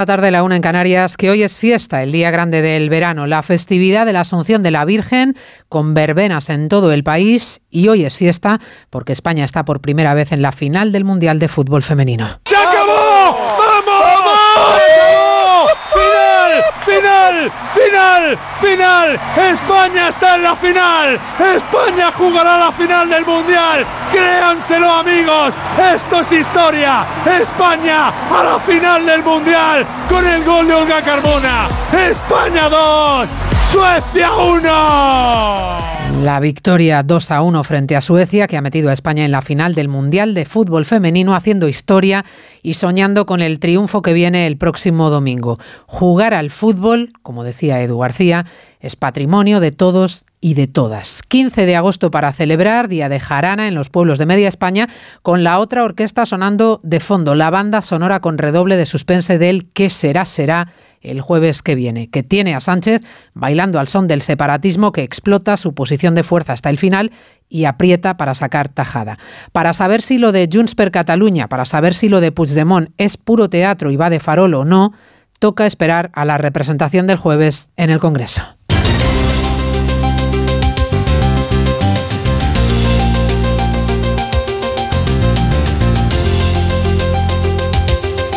La tarde de la una en Canarias, que hoy es fiesta, el día grande del verano, la festividad de la Asunción de la Virgen, con verbenas en todo el país, y hoy es fiesta porque España está por primera vez en la final del Mundial de Fútbol Femenino. ¡Se acabó! ¡Vamos! ¡Final! ¡Final! ¡Final! ¡España está en la final! ¡España jugará la final del Mundial! ¡Créanselo, amigos! ¡Esto es historia! ¡España a la final del Mundial! Con el gol de Olga Carmona. ¡España 2! ¡Suecia 1! La victoria 2 a 1 frente a Suecia, que ha metido a España en la final del Mundial de Fútbol Femenino, haciendo historia y soñando con el triunfo que viene el próximo domingo. Jugar al fútbol, como decía Edu García, es patrimonio de todos y de todas. 15 de agosto para celebrar Día de Jarana en los pueblos de Media España, con la otra orquesta sonando de fondo, la banda sonora con redoble de suspense del ¿Qué será? será el jueves que viene, que tiene a Sánchez bailando al son del separatismo que explota su posición de fuerza hasta el final y aprieta para sacar tajada. Para saber si lo de Junts per Catalunya, para saber si lo de Puigdemont es puro teatro y va de farol o no, toca esperar a la representación del jueves en el Congreso.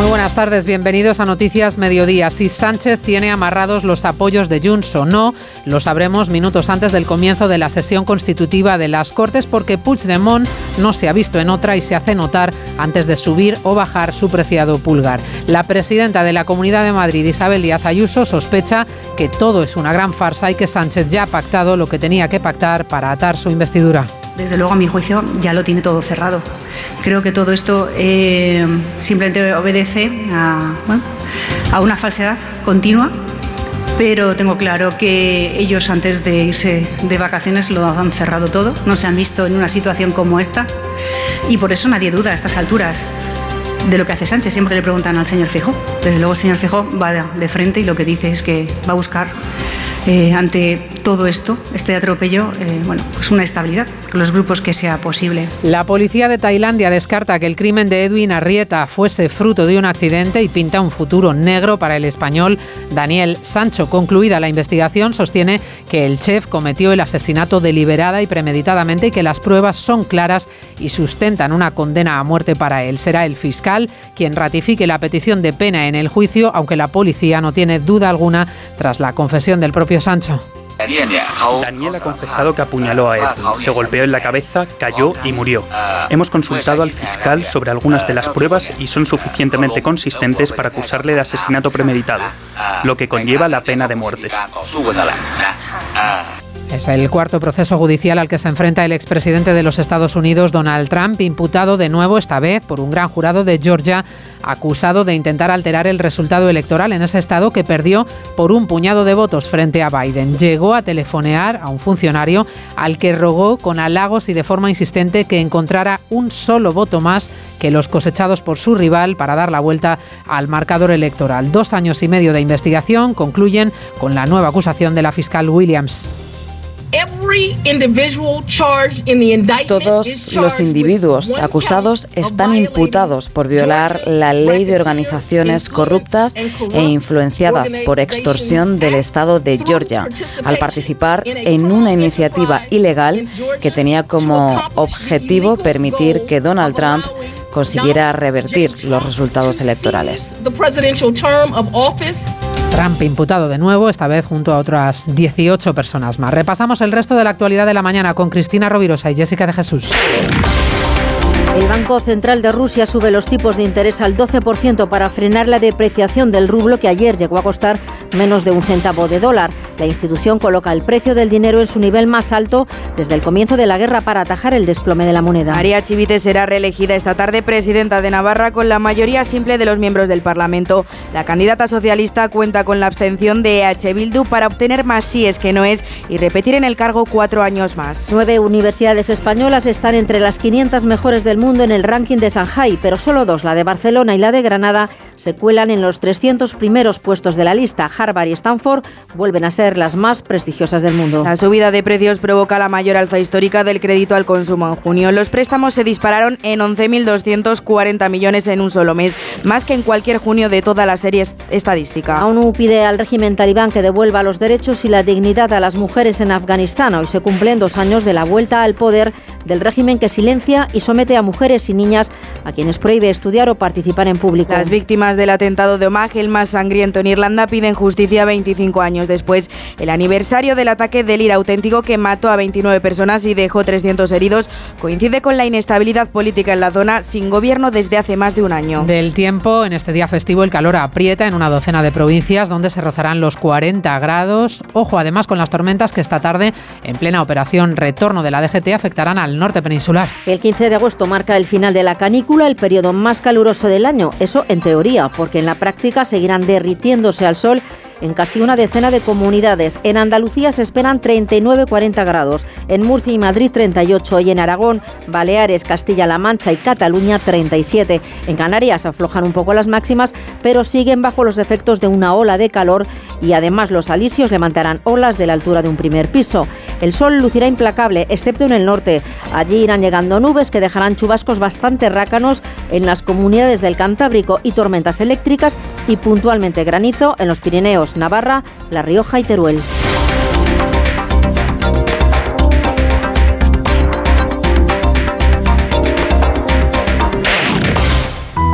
Muy buenas tardes, bienvenidos a Noticias Mediodía. Si Sánchez tiene amarrados los apoyos de Junts o no, lo sabremos minutos antes del comienzo de la sesión constitutiva de las Cortes porque Puigdemont no se ha visto en otra y se hace notar antes de subir o bajar su preciado pulgar. La presidenta de la Comunidad de Madrid, Isabel Díaz Ayuso, sospecha que todo es una gran farsa y que Sánchez ya ha pactado lo que tenía que pactar para atar su investidura. Desde luego, a mi juicio, ya lo tiene todo cerrado. Creo que todo esto eh, simplemente obedece a, a una falsedad continua pero tengo claro que ellos antes de irse de vacaciones lo han cerrado todo, no se han visto en una situación como esta y por eso nadie duda a estas alturas de lo que hace Sánchez. Siempre le preguntan al señor Fijo. Desde luego el señor Fijo va de frente y lo que dice es que va a buscar eh, ante todo esto, este atropello, eh, bueno, pues una estabilidad los grupos que sea posible. La policía de Tailandia descarta que el crimen de Edwin Arrieta fuese fruto de un accidente y pinta un futuro negro para el español Daniel Sancho. Concluida la investigación, sostiene que el chef cometió el asesinato deliberada y premeditadamente y que las pruebas son claras y sustentan una condena a muerte para él. Será el fiscal quien ratifique la petición de pena en el juicio, aunque la policía no tiene duda alguna tras la confesión del propio Sancho. Daniel ha confesado que apuñaló a Edwin, se golpeó en la cabeza, cayó y murió. Hemos consultado al fiscal sobre algunas de las pruebas y son suficientemente consistentes para acusarle de asesinato premeditado, lo que conlleva la pena de muerte. Es el cuarto proceso judicial al que se enfrenta el expresidente de los Estados Unidos, Donald Trump, imputado de nuevo, esta vez por un gran jurado de Georgia, acusado de intentar alterar el resultado electoral en ese estado que perdió por un puñado de votos frente a Biden. Llegó a telefonear a un funcionario al que rogó con halagos y de forma insistente que encontrara un solo voto más que los cosechados por su rival para dar la vuelta al marcador electoral. Dos años y medio de investigación concluyen con la nueva acusación de la fiscal Williams. Todos los individuos acusados están imputados por violar la ley de organizaciones corruptas e influenciadas por extorsión del Estado de Georgia al participar en una iniciativa ilegal que tenía como objetivo permitir que Donald Trump consiguiera revertir los resultados electorales. Trump imputado de nuevo, esta vez junto a otras 18 personas más. Repasamos el resto de la actualidad de la mañana con Cristina Rovirosa y Jessica de Jesús. El Banco Central de Rusia sube los tipos de interés al 12% para frenar la depreciación del rublo que ayer llegó a costar menos de un centavo de dólar. La institución coloca el precio del dinero en su nivel más alto desde el comienzo de la guerra para atajar el desplome de la moneda. María Chivite será reelegida esta tarde presidenta de Navarra con la mayoría simple de los miembros del Parlamento. La candidata socialista cuenta con la abstención de EH Bildu para obtener más síes que no es y repetir en el cargo cuatro años más. Nueve universidades españolas están entre las 500 mejores del mundo en el ranking de Shanghai, pero solo dos, la de Barcelona y la de Granada, se cuelan en los 300 primeros puestos de la lista. Harvard y Stanford vuelven a ser las más prestigiosas del mundo. La subida de precios provoca la mayor alza histórica del crédito al consumo en junio. Los préstamos se dispararon en 11.240 millones en un solo mes, más que en cualquier junio de toda la serie estadística. ONU pide al régimen talibán que devuelva los derechos y la dignidad a las mujeres en Afganistán. Hoy se cumplen dos años de la vuelta al poder del régimen que silencia y somete a mujeres y niñas a quienes prohíbe estudiar o participar en público. Las víctimas del atentado de Omagh, el más sangriento en Irlanda, piden justicia 25 años después. El aniversario del ataque del IRA auténtico que mató a 29 personas y dejó 300 heridos coincide con la inestabilidad política en la zona sin gobierno desde hace más de un año. Del tiempo, en este día festivo el calor aprieta en una docena de provincias donde se rozarán los 40 grados. Ojo además con las tormentas que esta tarde, en plena operación retorno de la DGT, afectarán al norte peninsular. El 15 de agosto marca el final de la canícula, el periodo más caluroso del año. Eso en teoría, porque en la práctica seguirán derritiéndose al sol en casi una decena de comunidades. En Andalucía se esperan 39-40 grados, en Murcia y Madrid 38 y en Aragón, Baleares, Castilla-La Mancha y Cataluña 37. En Canarias aflojan un poco las máximas, pero siguen bajo los efectos de una ola de calor y además los alisios levantarán olas de la altura de un primer piso. El sol lucirá implacable, excepto en el norte. Allí irán llegando nubes que dejarán chubascos bastante rácanos en las comunidades del Cantábrico y tormentas eléctricas y puntualmente granizo en los Pirineos. Navarra, La Rioja y Teruel.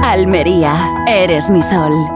Almería, eres mi sol.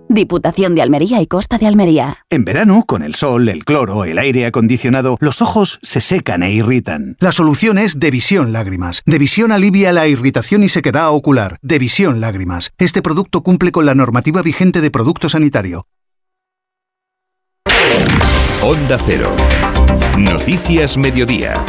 Diputación de Almería y Costa de Almería. En verano, con el sol, el cloro, el aire acondicionado, los ojos se secan e irritan. La solución es Devisión Lágrimas. Devisión alivia la irritación y sequedad ocular. Devisión Lágrimas. Este producto cumple con la normativa vigente de producto sanitario. Onda Cero. Noticias Mediodía.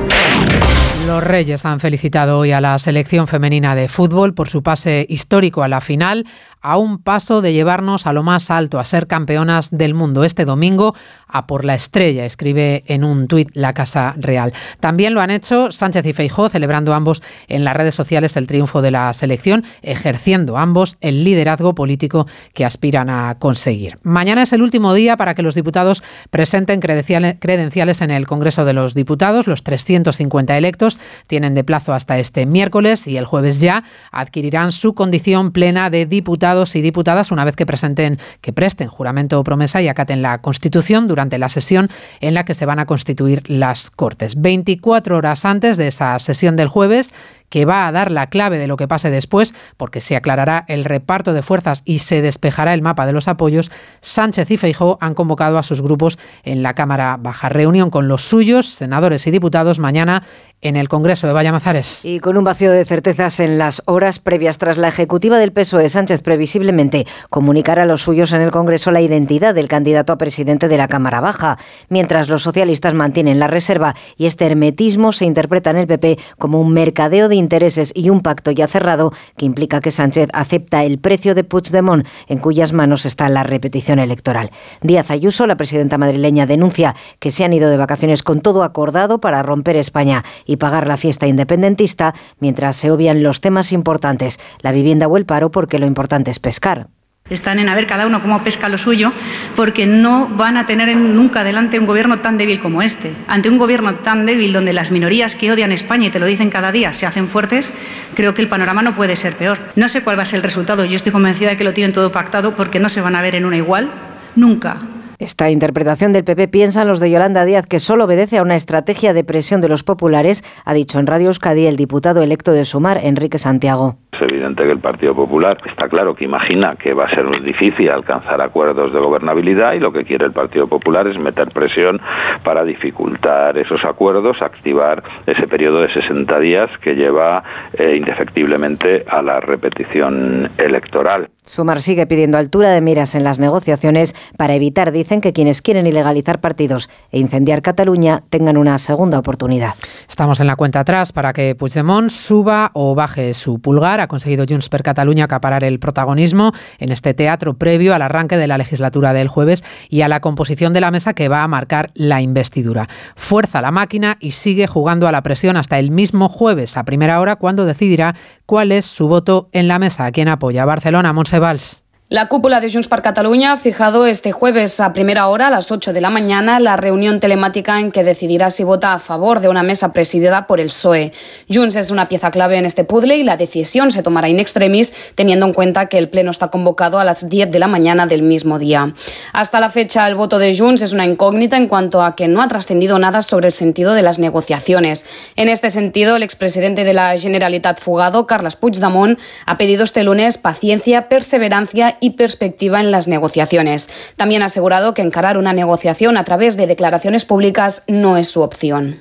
Los Reyes han felicitado hoy a la selección femenina de fútbol por su pase histórico a la final a un paso de llevarnos a lo más alto, a ser campeonas del mundo este domingo, a por la estrella, escribe en un tuit la Casa Real. También lo han hecho Sánchez y Feijó, celebrando ambos en las redes sociales el triunfo de la selección, ejerciendo ambos el liderazgo político que aspiran a conseguir. Mañana es el último día para que los diputados presenten credenciales en el Congreso de los Diputados. Los 350 electos tienen de plazo hasta este miércoles y el jueves ya adquirirán su condición plena de diputados y diputadas una vez que presenten, que presten juramento o promesa y acaten la Constitución durante la sesión en la que se van a constituir las Cortes. 24 horas antes de esa sesión del jueves, que va a dar la clave de lo que pase después, porque se aclarará el reparto de fuerzas y se despejará el mapa de los apoyos, Sánchez y Feijó han convocado a sus grupos en la Cámara Baja. Reunión con los suyos, senadores y diputados, mañana en el Congreso de Vallamazares. Y con un vacío de certezas en las horas previas tras la ejecutiva del PSOE, Sánchez previsiblemente comunicará a los suyos en el Congreso la identidad del candidato a presidente de la Cámara Baja, mientras los socialistas mantienen la reserva y este hermetismo se interpreta en el PP como un mercadeo de intereses y un pacto ya cerrado que implica que Sánchez acepta el precio de Puigdemont, en cuyas manos está la repetición electoral. Díaz Ayuso, la presidenta madrileña, denuncia que se han ido de vacaciones con todo acordado para romper España y pagar la fiesta independentista, mientras se obvian los temas importantes, la vivienda o el paro, porque lo importante es pescar. Están en a ver cada uno cómo pesca lo suyo, porque no van a tener nunca adelante un gobierno tan débil como este. Ante un gobierno tan débil donde las minorías que odian España y te lo dicen cada día se hacen fuertes, creo que el panorama no puede ser peor. No sé cuál va a ser el resultado. Yo estoy convencida de que lo tienen todo pactado porque no se van a ver en una igual nunca. Esta interpretación del PP piensan los de Yolanda Díaz que solo obedece a una estrategia de presión de los populares, ha dicho en Radio Euskadi el diputado electo de Sumar, Enrique Santiago. Es evidente que el Partido Popular está claro que imagina que va a ser muy difícil alcanzar acuerdos de gobernabilidad y lo que quiere el Partido Popular es meter presión para dificultar esos acuerdos, activar ese periodo de 60 días que lleva eh, indefectiblemente a la repetición electoral. Sumar sigue pidiendo altura de miras en las negociaciones para evitar, dicen, que quienes quieren ilegalizar partidos e incendiar Cataluña tengan una segunda oportunidad. Estamos en la cuenta atrás para que Puigdemont suba o baje su pulgar. Ha conseguido Junts per Cataluña acaparar el protagonismo en este teatro previo al arranque de la legislatura del jueves y a la composición de la mesa que va a marcar la investidura. Fuerza la máquina y sigue jugando a la presión hasta el mismo jueves a primera hora cuando decidirá cuál es su voto en la mesa. ¿A quién apoya? Barcelona, Sebals. La cúpula de Junts per Cataluña ha fijado este jueves a primera hora, a las 8 de la mañana, la reunión telemática en que decidirá si vota a favor de una mesa presidida por el PSOE. Junts es una pieza clave en este puzzle y la decisión se tomará in extremis, teniendo en cuenta que el pleno está convocado a las 10 de la mañana del mismo día. Hasta la fecha, el voto de Junts es una incógnita en cuanto a que no ha trascendido nada sobre el sentido de las negociaciones. En este sentido, el expresidente de la Generalitat fugado, Carles Puigdemont, ha pedido este lunes paciencia, perseverancia y perspectiva en las negociaciones. También ha asegurado que encarar una negociación a través de declaraciones públicas no es su opción.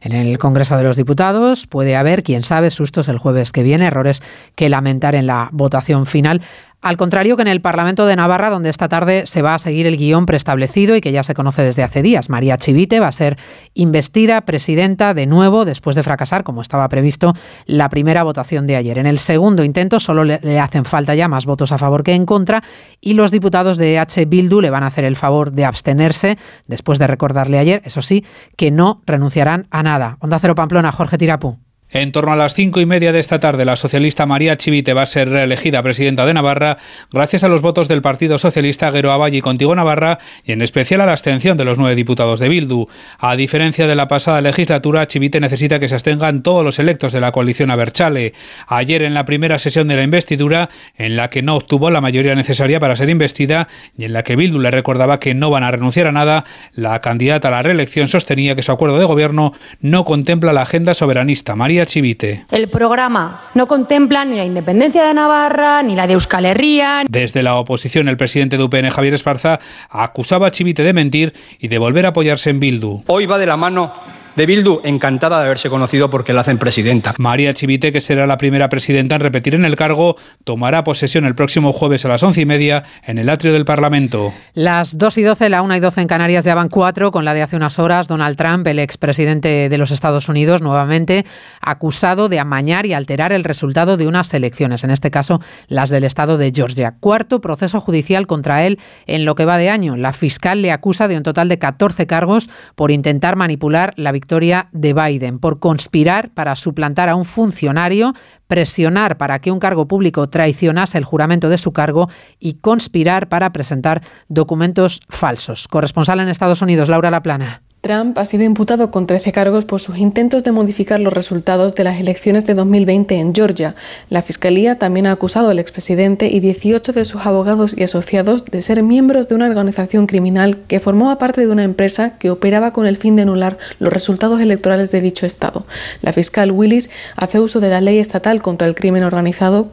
En el Congreso de los Diputados puede haber, quién sabe, sustos el jueves que viene, errores que lamentar en la votación final. Al contrario que en el Parlamento de Navarra, donde esta tarde se va a seguir el guion preestablecido y que ya se conoce desde hace días. María Chivite va a ser investida presidenta de nuevo después de fracasar, como estaba previsto, la primera votación de ayer. En el segundo intento solo le, hacen falta ya más votos a favor que en contra y los diputados de H. Bildu le van a hacer el favor de abstenerse después de recordarle ayer, eso sí, que no renunciarán a nada. Onda Cero Pamplona, Jorge Tirapú. En torno a las cinco y media de esta tarde, la socialista María Chivite va a ser reelegida presidenta de Navarra gracias a los votos del Partido Socialista Guero y Contigo Navarra y en especial a la abstención de los nueve diputados de Bildu. A diferencia de la pasada legislatura, Chivite necesita que se abstengan todos los electos de la coalición Aberchale. Ayer, en la primera sesión de la investidura, en la que no obtuvo la mayoría necesaria para ser investida y en la que Bildu le recordaba que no van a renunciar a nada, la candidata a la reelección sostenía que su acuerdo de gobierno no contempla la agenda soberanista. María Chivite. El programa no contempla ni la independencia de Navarra ni la de Euskal Herria. Desde la oposición, el presidente de UPN, Javier Esparza, acusaba a Chivite de mentir y de volver a apoyarse en Bildu. Hoy va de la mano de Bildu, encantada de haberse conocido porque la hacen presidenta. María Chivite, que será la primera presidenta en repetir en el cargo, tomará posesión el próximo jueves a las once y media en el atrio del Parlamento. Las dos y doce, la una y doce en Canarias ya van cuatro, con la de hace unas horas, Donald Trump, el expresidente de los Estados Unidos, nuevamente acusado de amañar y alterar el resultado de unas elecciones, en este caso las del estado de Georgia. Cuarto proceso judicial contra él en lo que va de año. La fiscal le acusa de un total de 14 cargos por intentar manipular la victoria victoria de Biden por conspirar para suplantar a un funcionario, presionar para que un cargo público traicionase el juramento de su cargo y conspirar para presentar documentos falsos. Corresponsal en Estados Unidos, Laura Laplana. Trump ha sido imputado con 13 cargos por sus intentos de modificar los resultados de las elecciones de 2020 en Georgia. La Fiscalía también ha acusado al expresidente y 18 de sus abogados y asociados de ser miembros de una organización criminal que formaba parte de una empresa que operaba con el fin de anular los resultados electorales de dicho estado. La fiscal Willis hace uso de la ley estatal contra el crimen organizado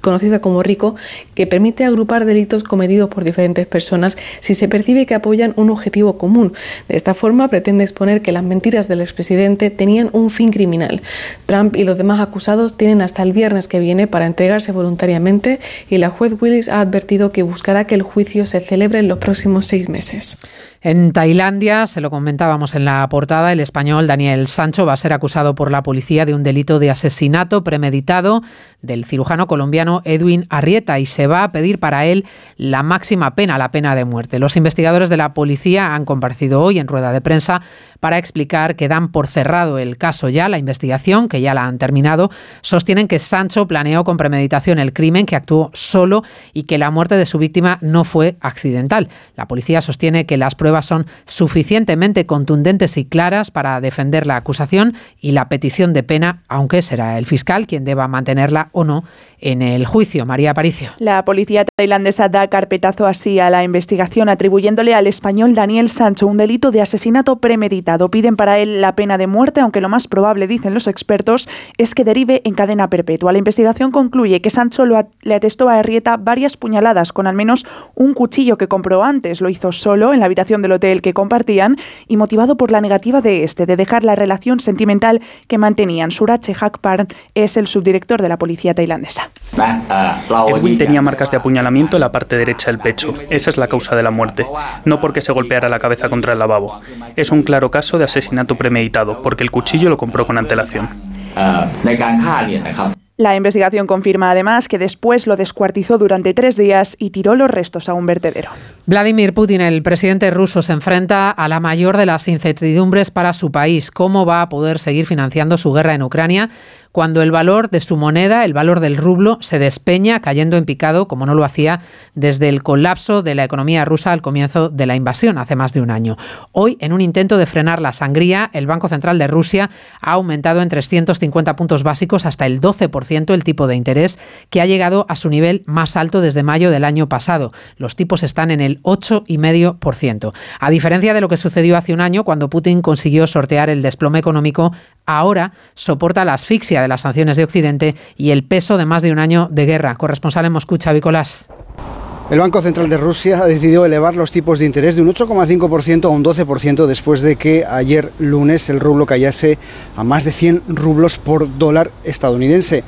conocida como RICO, que permite agrupar delitos cometidos por diferentes personas si se percibe que apoyan un objetivo común. De esta forma pretende exponer que las mentiras del expresidente tenían un fin criminal. Trump y los demás acusados tienen hasta el viernes que viene para entregarse voluntariamente y la juez Willis ha advertido que buscará que el juicio se celebre en los próximos seis meses. En Tailandia, se lo comentábamos en la portada, el español Daniel Sancho va a ser acusado por la policía de un delito de asesinato premeditado del cirujano colombiano Edwin Arrieta y se va a pedir para él la máxima pena, la pena de muerte. Los investigadores de la policía han comparecido hoy en rueda de prensa para explicar que dan por cerrado el caso ya, la investigación, que ya la han terminado, sostienen que Sancho planeó con premeditación el crimen, que actuó solo y que la muerte de su víctima no fue accidental. La policía sostiene que las pruebas son suficientemente contundentes y claras para defender la acusación y la petición de pena, aunque será el fiscal quien deba mantenerla o no en el juicio. María Aparicio. La policía tailandesa da carpetazo así a la investigación atribuyéndole al español Daniel Sancho un delito de asesinato premeditado. Piden para él la pena de muerte, aunque lo más probable, dicen los expertos, es que derive en cadena perpetua. La investigación concluye que Sancho le atestó a Arrieta varias puñaladas con al menos un cuchillo que compró antes. Lo hizo solo en la habitación del hotel que compartían y motivado por la negativa de este de dejar la relación sentimental que mantenían. Surache Hakparn es el subdirector de la policía tailandesa. Edwin tenía marcas de apuñalamiento en la parte derecha del pecho. Esa es la causa de la muerte. No porque se golpeara la cabeza contra el lavabo. Es un claro caso de asesinato premeditado, porque el cuchillo lo compró con antelación. La investigación confirma además que después lo descuartizó durante tres días y tiró los restos a un vertedero. Vladimir Putin, el presidente ruso, se enfrenta a la mayor de las incertidumbres para su país. ¿Cómo va a poder seguir financiando su guerra en Ucrania cuando el valor de su moneda, el valor del rublo, se despeña, cayendo en picado, como no lo hacía desde el colapso de la economía rusa al comienzo de la invasión, hace más de un año. Hoy, en un intento de frenar la sangría, el Banco Central de Rusia ha aumentado en 350 puntos básicos hasta el 12% el tipo de interés, que ha llegado a su nivel más alto desde mayo del año pasado. Los tipos están en el 8,5%. A diferencia de lo que sucedió hace un año, cuando Putin consiguió sortear el desplome económico, ahora soporta la asfixia de las sanciones de Occidente y el peso de más de un año de guerra. Corresponsal en Moscú, Xavi El Banco Central de Rusia ha decidido elevar los tipos de interés de un 8,5% a un 12% después de que ayer lunes el rublo cayese a más de 100 rublos por dólar estadounidense.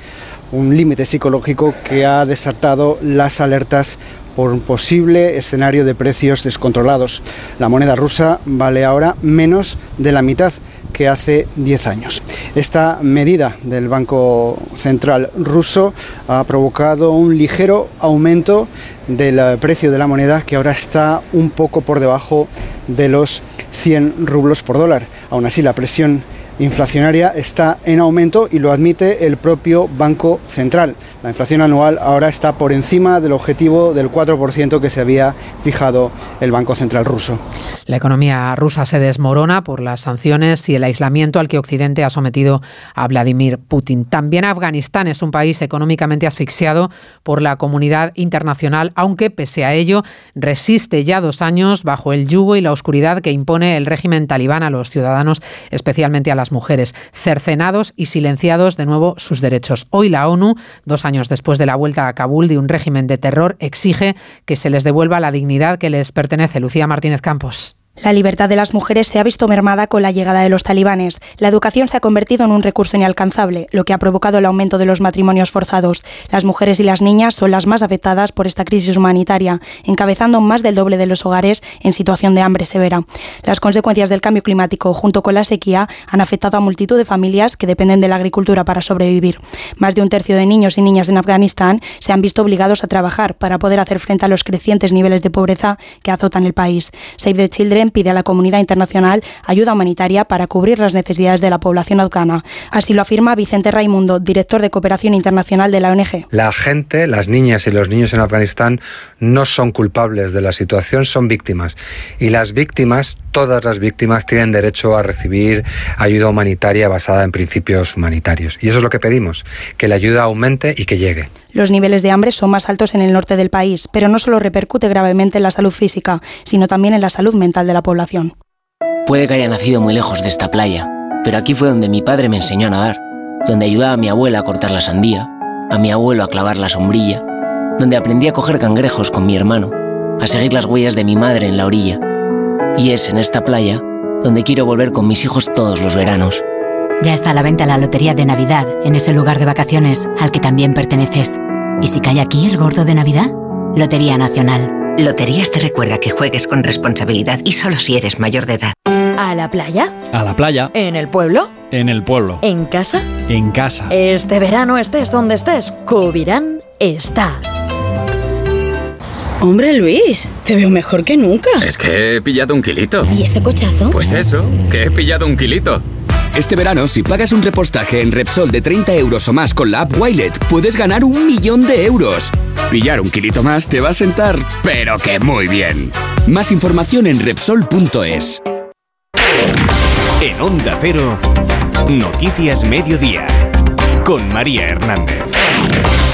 Un límite psicológico que ha desatado las alertas por un posible escenario de precios descontrolados. La moneda rusa vale ahora menos de la mitad que hace 10 años. Esta medida del Banco Central ruso ha provocado un ligero aumento del precio de la moneda que ahora está un poco por debajo de los 100 rublos por dólar. Aún así, la presión inflacionaria está en aumento y lo admite el propio Banco Central. La inflación anual ahora está por encima del objetivo del 4% que se había fijado el Banco Central ruso. La economía rusa se desmorona por las sanciones y el aislamiento al que Occidente ha sometido a Vladimir Putin. También Afganistán es un país económicamente asfixiado por la comunidad internacional, aunque pese a ello resiste ya dos años bajo el yugo y la oscuridad que impone el régimen talibán a los ciudadanos, especialmente a las mujeres, cercenados y silenciados de nuevo sus derechos. Hoy la ONU, dos años después de la vuelta a Kabul de un régimen de terror, exige que se les devuelva la dignidad que les pertenece. Lucía Martínez Campos. La libertad de las mujeres se ha visto mermada con la llegada de los talibanes. La educación se ha convertido en un recurso inalcanzable, lo que ha provocado el aumento de los matrimonios forzados. Las mujeres y las niñas son las más afectadas por esta crisis humanitaria, encabezando más del doble de los hogares en situación de hambre severa. Las consecuencias del cambio climático, junto con la sequía, han afectado a multitud de familias que dependen de la agricultura para sobrevivir. Más de un tercio de niños y niñas en Afganistán se han visto obligados a trabajar para poder hacer frente a los crecientes niveles de pobreza que azotan el país. Save the Children pide a la comunidad internacional ayuda humanitaria para cubrir las necesidades de la población afgana. Así lo afirma Vicente Raimundo, director de cooperación internacional de la ONG. La gente, las niñas y los niños en Afganistán no son culpables de la situación, son víctimas. Y las víctimas, todas las víctimas, tienen derecho a recibir ayuda humanitaria basada en principios humanitarios. Y eso es lo que pedimos, que la ayuda aumente y que llegue. Los niveles de hambre son más altos en el norte del país, pero no solo repercute gravemente en la salud física, sino también en la salud mental de la población. Puede que haya nacido muy lejos de esta playa, pero aquí fue donde mi padre me enseñó a nadar, donde ayudaba a mi abuela a cortar la sandía, a mi abuelo a clavar la sombrilla, donde aprendí a coger cangrejos con mi hermano, a seguir las huellas de mi madre en la orilla. Y es en esta playa donde quiero volver con mis hijos todos los veranos. Ya está a la venta la lotería de Navidad en ese lugar de vacaciones al que también perteneces. ¿Y si cae aquí el gordo de Navidad? Lotería Nacional. Loterías te recuerda que juegues con responsabilidad y solo si eres mayor de edad. ¿A la playa? A la playa. ¿En el pueblo? En el pueblo. ¿En casa? En casa. Este verano estés donde estés, Cubirán está. Hombre Luis, te veo mejor que nunca. Es que he pillado un kilito. ¿Y ese cochazo? Pues eso, que he pillado un kilito. Este verano, si pagas un repostaje en Repsol de 30 euros o más con la app Wilet, puedes ganar un millón de euros. Pillar un kilito más te va a sentar, pero que muy bien. Más información en Repsol.es. En Onda Cero, Noticias Mediodía, con María Hernández.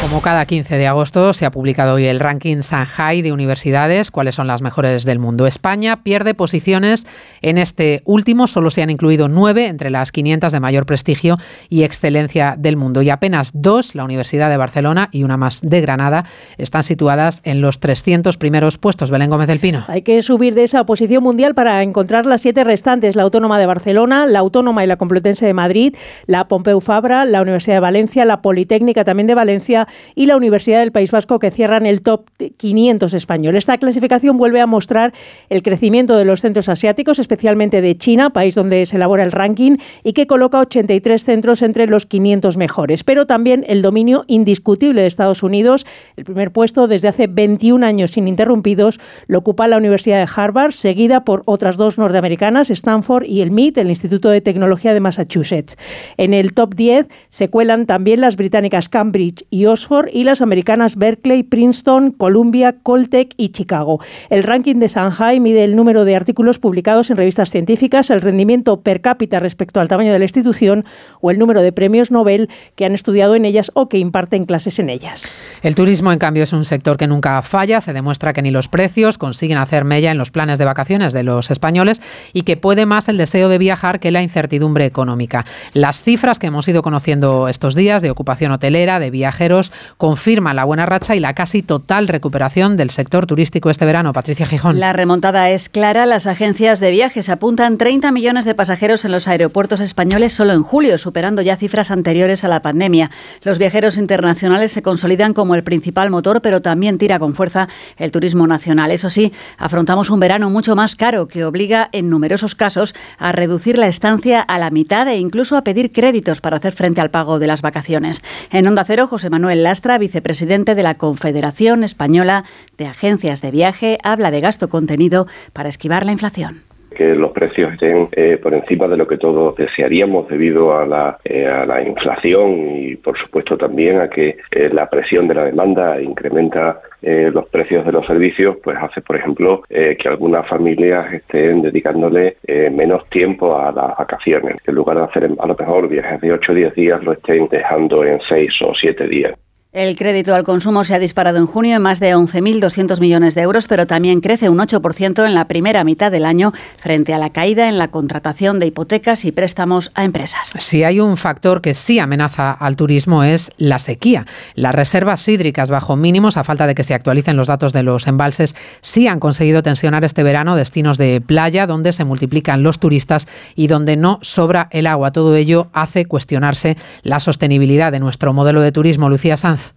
Como cada 15 de agosto se ha publicado hoy el ranking Shanghai de universidades, cuáles son las mejores del mundo. España pierde posiciones en este último, solo se han incluido nueve entre las 500 de mayor prestigio y excelencia del mundo y apenas dos, la Universidad de Barcelona y una más de Granada, están situadas en los 300 primeros puestos. Belén Gómez del Pino. Hay que subir de esa posición mundial para encontrar las siete restantes, la Autónoma de Barcelona, la Autónoma y la Complutense de Madrid, la Pompeu Fabra, la Universidad de Valencia, la Politécnica también de Valencia, y la Universidad del País Vasco que cierran el top 500 español. Esta clasificación vuelve a mostrar el crecimiento de los centros asiáticos, especialmente de China, país donde se elabora el ranking y que coloca 83 centros entre los 500 mejores, pero también el dominio indiscutible de Estados Unidos, el primer puesto desde hace 21 años ininterrumpidos, lo ocupa la Universidad de Harvard, seguida por otras dos norteamericanas, Stanford y el MIT, el Instituto de Tecnología de Massachusetts. En el top 10 se cuelan también las británicas Cambridge y Oxford y las americanas Berkeley, Princeton, Columbia, Coltec y Chicago. El ranking de Shanghai mide el número de artículos publicados en revistas científicas, el rendimiento per cápita respecto al tamaño de la institución o el número de premios Nobel que han estudiado en ellas o que imparten clases en ellas. El turismo, en cambio, es un sector que nunca falla. Se demuestra que ni los precios consiguen hacer mella en los planes de vacaciones de los españoles y que puede más el deseo de viajar que la incertidumbre económica. Las cifras que hemos ido conociendo estos días de ocupación hotelera, de viajeros, confirman la buena racha y la casi total recuperación del sector turístico este verano. Patricia Gijón. La remontada es clara. Las agencias de viajes apuntan 30 millones de pasajeros en los aeropuertos españoles solo en julio, superando ya cifras anteriores a la pandemia. Los viajeros internacionales se consolidan como el principal motor, pero también tira con fuerza el turismo nacional. Eso sí, afrontamos un verano mucho más caro que obliga en numerosos casos a reducir la estancia a la mitad e incluso a pedir créditos para hacer frente al pago de las vacaciones. En Onda Cero, José Manuel Lastra, vicepresidente de la Confederación Española de Agencias de Viaje, habla de gasto contenido para esquivar la inflación que los precios estén eh, por encima de lo que todos desearíamos debido a la, eh, a la inflación y por supuesto también a que eh, la presión de la demanda incrementa los precios de los servicios, pues hace, por ejemplo, que algunas familias estén dedicándole menos tiempo a las vacaciones. En lugar de hacer a lo mejor viajes de 8 o 10 días, lo estén dejando en 6 o 7 días. El crédito al consumo se ha disparado en junio en más de 11.200 millones de euros, pero también crece un 8% en la primera mitad del año frente a la caída en la contratación de hipotecas y préstamos a empresas. Si hay un factor que sí amenaza al turismo es la sequía. Las reservas hídricas bajo mínimos, a falta de que se actualicen los datos de los embalses, sí han conseguido tensionar este verano destinos de playa donde se multiplican los turistas y donde no sobra el agua. Todo ello hace cuestionarse la sostenibilidad de nuestro modelo de turismo. Lucía Sanz.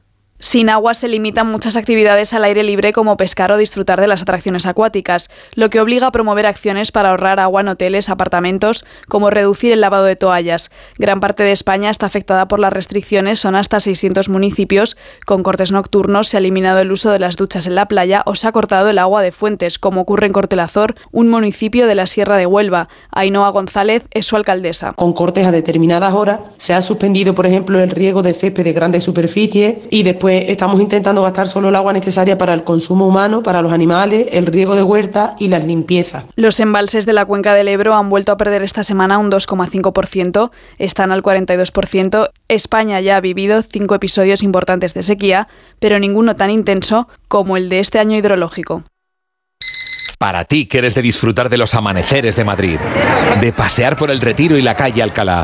Sin agua se limitan muchas actividades al aire libre como pescar o disfrutar de las atracciones acuáticas, lo que obliga a promover acciones para ahorrar agua en hoteles, apartamentos, como reducir el lavado de toallas. Gran parte de España está afectada por las restricciones, son hasta 600 municipios. Con cortes nocturnos se ha eliminado el uso de las duchas en la playa o se ha cortado el agua de fuentes, como ocurre en Cortelazor, un municipio de la Sierra de Huelva. Ainhoa González es su alcaldesa. Con cortes a determinadas horas se ha suspendido, por ejemplo, el riego de césped de grandes superficies y después pues estamos intentando gastar solo el agua necesaria para el consumo humano, para los animales, el riego de huerta y las limpiezas. Los embalses de la cuenca del Ebro han vuelto a perder esta semana un 2,5%, están al 42%. España ya ha vivido cinco episodios importantes de sequía, pero ninguno tan intenso como el de este año hidrológico. Para ti que eres de disfrutar de los amaneceres de Madrid, de pasear por el Retiro y la calle Alcalá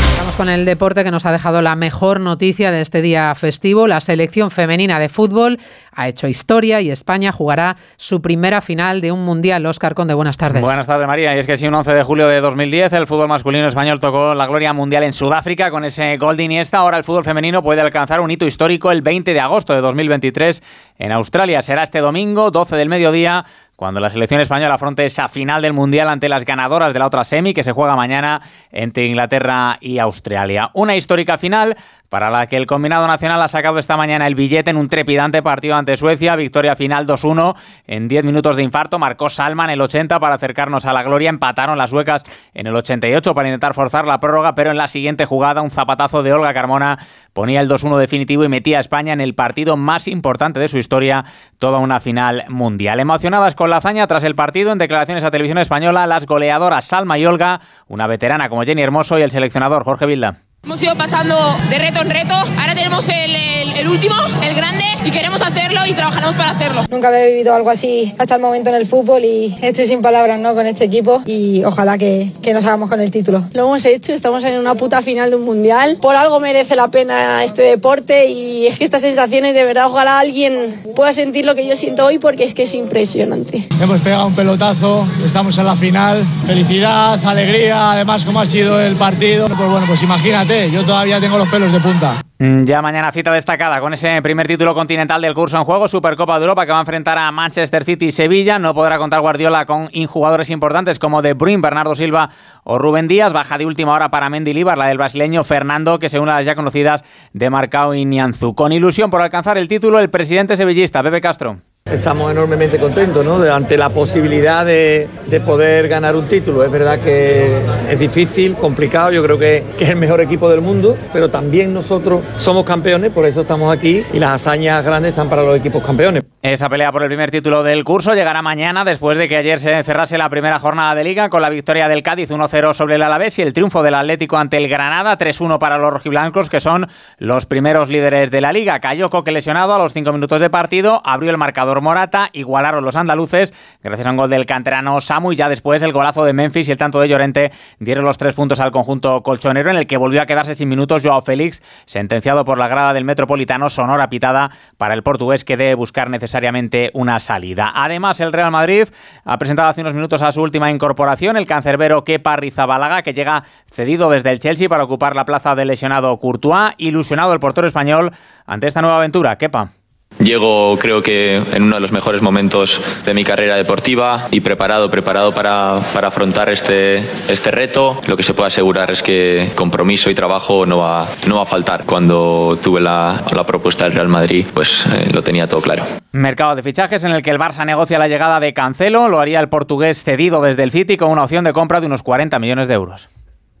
con el deporte que nos ha dejado la mejor noticia de este día festivo. La selección femenina de fútbol ha hecho historia y España jugará su primera final de un mundial. Oscar Conde, buenas tardes. Buenas tardes, María. Y es que sí, un 11 de julio de 2010 el fútbol masculino español tocó la gloria mundial en Sudáfrica con ese gol de Iniesta. Ahora el fútbol femenino puede alcanzar un hito histórico el 20 de agosto de 2023 en Australia. Será este domingo, 12 del mediodía cuando la selección española afronte esa final del Mundial ante las ganadoras de la otra semi que se juega mañana entre Inglaterra y Australia. Una histórica final para la que el combinado nacional ha sacado esta mañana el billete en un trepidante partido ante Suecia, victoria final 2-1 en 10 minutos de infarto, marcó Salman el 80 para acercarnos a la gloria, empataron las suecas en el 88 para intentar forzar la prórroga, pero en la siguiente jugada un zapatazo de Olga Carmona ponía el 2-1 definitivo y metía a España en el partido más importante de su historia, toda una final mundial. Emocionadas con la hazaña tras el partido, en declaraciones a Televisión Española, las goleadoras Salma y Olga, una veterana como Jenny Hermoso y el seleccionador Jorge Vilda. Hemos ido pasando de reto en reto, ahora tenemos el, último, el grande, y queremos hacerlo y trabajaremos para hacerlo. Nunca había vivido algo así hasta el momento en el fútbol y estoy sin palabras ¿no? con este equipo y ojalá que, que nos hagamos con el título. Lo hemos hecho, estamos en una puta final de un mundial, por algo merece la pena este deporte y es que estas sensaciones de verdad ojalá alguien pueda sentir lo que yo siento hoy porque es que es impresionante. Hemos pegado un pelotazo, estamos en la final, felicidad, alegría, además cómo ha sido el partido, pues bueno, pues imagínate yo todavía tengo los pelos de punta. Mm, ya mañana cita destacada con ese primer título continental del curso en juego, Supercopa de Europa que va a enfrentar a Manchester City y Sevilla. No podrá contar Guardiola con injugadores importantes como De Bruyne, Bernardo Silva o Rubén Díaz. Baja de última hora para Mendy Líbar, la del brasileño Fernando, que se une a las ya conocidas de Marcao y Nianzú. Con ilusión por alcanzar el título, el presidente sevillista, Pepe Castro. Estamos enormemente contentos ¿no? ante la posibilidad de, poder ganar un título. Es verdad que es difícil, complicado, yo creo que, que, es el mejor equipo del mundo, pero también nosotros somos campeones, por eso estamos aquí y las hazañas grandes están para los equipos campeones. Esa pelea por el primer título del curso llegará mañana después de que ayer se cerrase la primera jornada de liga con la victoria del Cádiz 1-0 sobre el Alavés y el triunfo del Atlético ante el Granada 3-1 para los rojiblancos que son los primeros líderes de la liga. Cayó Coque lesionado a los 5 minutos de partido, abrió el marcador Morata, igualaron los andaluces gracias a un gol del canterano Samu y ya después el golazo de Memphis y el tanto de Llorente dieron los tres puntos al conjunto colchonero en el que volvió a quedarse sin minutos Joao Félix, sentenciado por la grada del Metropolitano, sonora pitada para el portugués que debe buscar necesariamente necesariamente una salida. Además, el Real Madrid ha presentado hace unos minutos a su última incorporación, el cancerbero Kepa Rizabalaga, que llega cedido desde el Chelsea para ocupar la plaza del lesionado Courtois. Ilusionado el portero español ante esta nueva aventura. Kepa. Llego creo que en uno de los mejores momentos de mi carrera deportiva y preparado, preparado para, para afrontar este, este reto. Lo que se puede asegurar es que compromiso y trabajo no va, no va a faltar. Cuando tuve la, la propuesta del Real Madrid, pues eh, lo tenía todo claro. Mercado de fichajes en el que el Barça negocia la llegada de Cancelo, lo haría el portugués cedido desde el City con una opción de compra de unos 40 millones de euros.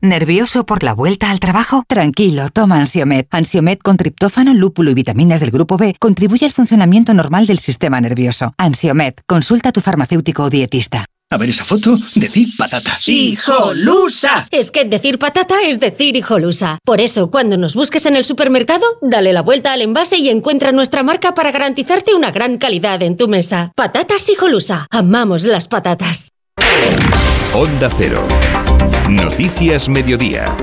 ¿Nervioso por la vuelta al trabajo? Tranquilo, toma Ansiomet. Ansiomet con triptófano, lúpulo y vitaminas del grupo B contribuye al funcionamiento normal del sistema nervioso. Ansiomet, consulta a tu farmacéutico o dietista. A ver esa foto, decir patata. ¡Hijolusa! Es que decir patata es decir hijolusa. Por eso, cuando nos busques en el supermercado, dale la vuelta al envase y encuentra nuestra marca para garantizarte una gran calidad en tu mesa. Patatas hijolusa. Amamos las patatas. Onda Cero. Noticias Mediodía.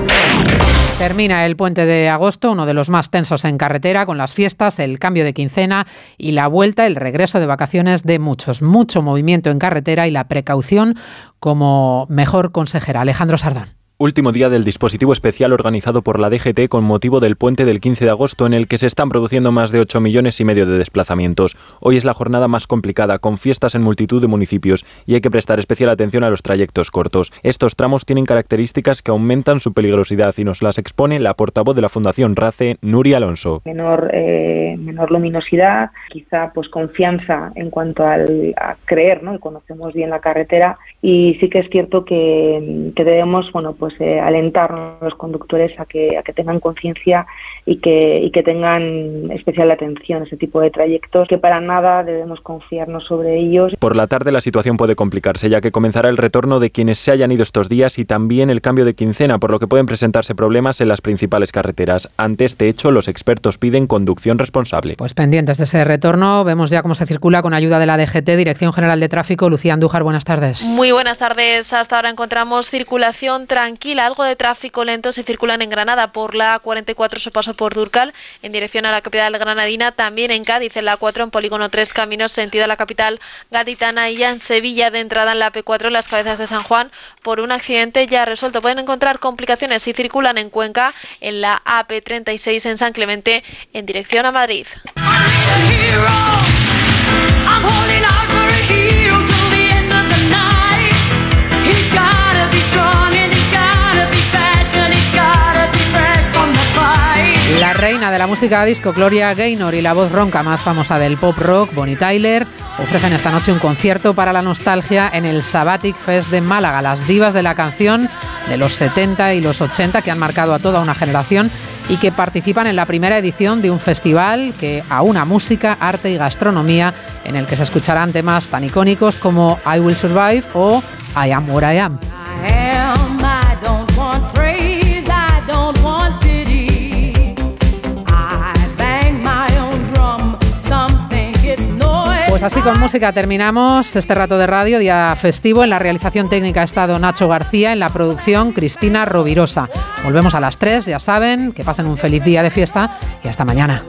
Termina el puente de agosto, uno de los más tensos en carretera, con las fiestas, el cambio de quincena y la vuelta, el regreso de vacaciones de muchos. Mucho movimiento en carretera y la precaución como mejor consejera. Alejandro Sardón último día del dispositivo especial organizado por la DGT con motivo del puente del 15 de agosto en el que se están produciendo más de 8 millones y medio de desplazamientos. Hoy es la jornada más complicada, con fiestas en multitud de municipios y hay que prestar especial atención a los trayectos cortos. Estos tramos tienen características que aumentan su peligrosidad y nos las expone la portavoz de la Fundación RACE, Nuria Alonso. Menor, eh, menor luminosidad, quizá pues confianza en cuanto al, a creer ¿no? que conocemos bien la carretera y sí que es cierto que, que debemos bueno pues pues, eh, alentar a los conductores a que, a que tengan conciencia y que, y que tengan especial atención a ese tipo de trayectos, que para nada debemos confiarnos sobre ellos. Por la tarde la situación puede complicarse, ya que comenzará el retorno de quienes se hayan ido estos días y también el cambio de quincena, por lo que pueden presentarse problemas en las principales carreteras. Ante este hecho, los expertos piden conducción responsable. Pues pendientes de ese retorno, vemos ya cómo se circula con ayuda de la DGT, Dirección General de Tráfico. Lucía Andújar, buenas tardes. Muy buenas tardes. Hasta ahora encontramos circulación tranquila, algo de tráfico lento si circulan en Granada por la 44 su paso por Durcal en dirección a la capital granadina, también en Cádiz en la 4 en Polígono 3 Caminos sentido a la capital gaditana y ya en Sevilla de entrada en la P4 en las cabezas de San Juan por un accidente ya resuelto. Pueden encontrar complicaciones si circulan en Cuenca en la AP36 en San Clemente en dirección a Madrid. Reina de la música disco Gloria Gaynor y la voz ronca más famosa del pop rock, Bonnie Tyler, ofrecen esta noche un concierto para la nostalgia en el Sabbatic Fest de Málaga. Las divas de la canción de los 70 y los 80 que han marcado a toda una generación y que participan en la primera edición de un festival que aúna música, arte y gastronomía en el que se escucharán temas tan icónicos como I Will Survive o I Am What I Am. Pues así con música terminamos este rato de radio, día festivo. En la realización técnica ha estado Nacho García, en la producción Cristina Rovirosa. Volvemos a las 3, ya saben, que pasen un feliz día de fiesta y hasta mañana.